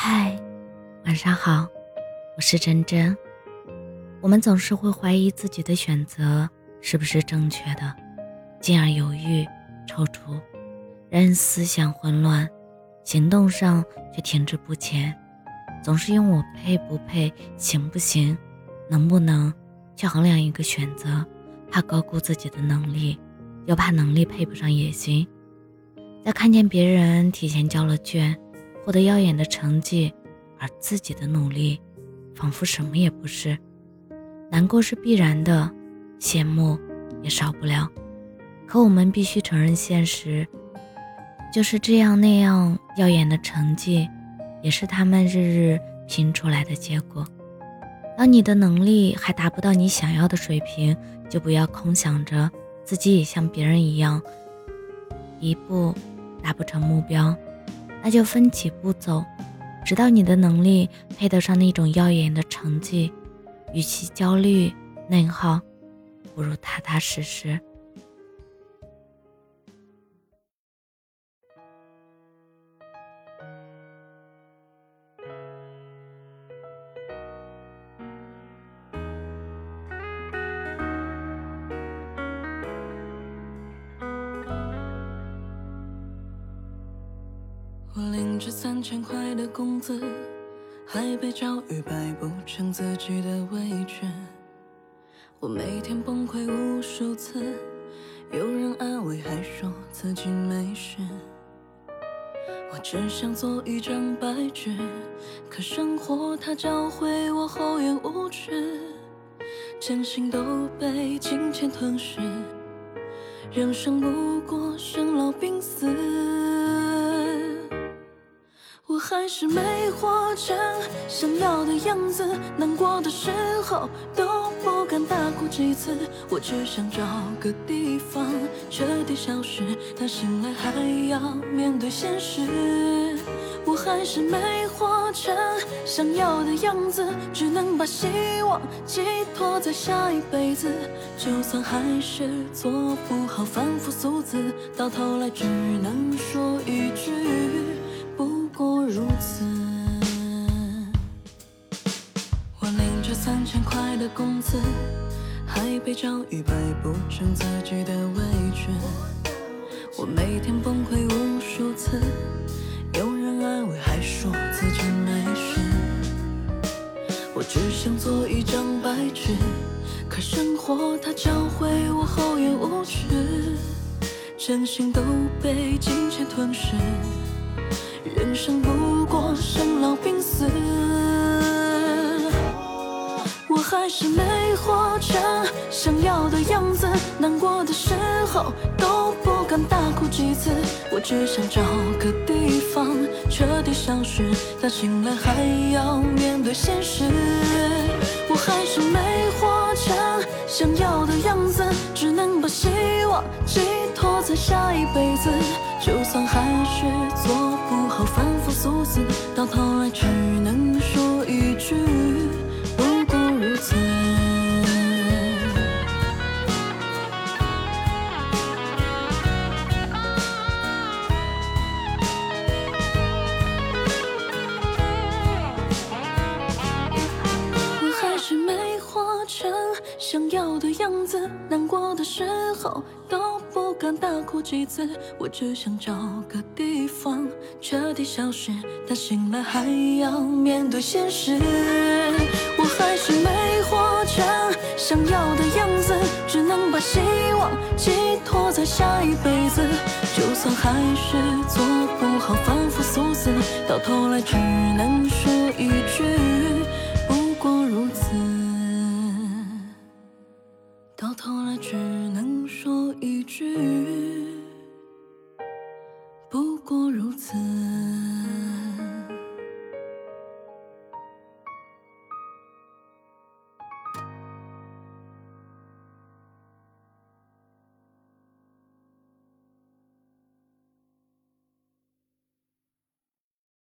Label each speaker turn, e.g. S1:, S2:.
S1: 嗨，晚上好，我是真真。我们总是会怀疑自己的选择是不是正确的，进而犹豫、踌躇，让人思想混乱，行动上却停滞不前。总是用“我配不配、行不行、能不能”去衡量一个选择，怕高估自己的能力，又怕能力配不上野心。在看见别人提前交了卷。获得耀眼的成绩，而自己的努力仿佛什么也不是，难过是必然的，羡慕也少不了。可我们必须承认现实，就是这样那样耀眼的成绩，也是他们日日拼出来的结果。当你的能力还达不到你想要的水平，就不要空想着自己也像别人一样，一步达不成目标。那就分几步走，直到你的能力配得上那种耀眼的成绩。与其焦虑内耗，不如踏踏实实。
S2: 我领着三千块的工资，还被教育摆不成自己的位置。我每天崩溃无数次，有人安慰还说自己没事。我只想做一张白纸，可生活它教会我厚颜无耻，真心都被金钱吞噬。人生不过生老病死。我还是没活成想要的样子，难过的时候都不敢大哭几次。我只想找个地方彻底消失，但醒来还要面对现实。我还是没活成想要的样子，只能把希望寄托在下一辈子。就算还是做不好凡夫俗子，到头来只能说一句。不过如此，我领着三千块的工资，还被教育摆不成自己的位置。我每天崩溃无数次，有人安慰还说自己没事。我只想做一张白纸，可生活它教会我厚颜无耻，真心都被金钱吞噬。人生不过生老病死，我还是没活成想要的样子。难过的时候都不敢大哭几次，我只想找个地方彻底消失，但醒来还要面对现实。我还是没活成想要的样子，只能把希望寄托在下一辈子。就算还是做不好凡夫俗子，到头来只能说一句不过如此。我还是没活成想要的样子，难过的时候都。敢大哭几次，我只想找个地方彻底消失，但醒来还要面对现实。我还是没活成想要的样子，只能把希望寄托在下一辈子。就算还是做不好凡夫俗子，到头来只能说一句过如此。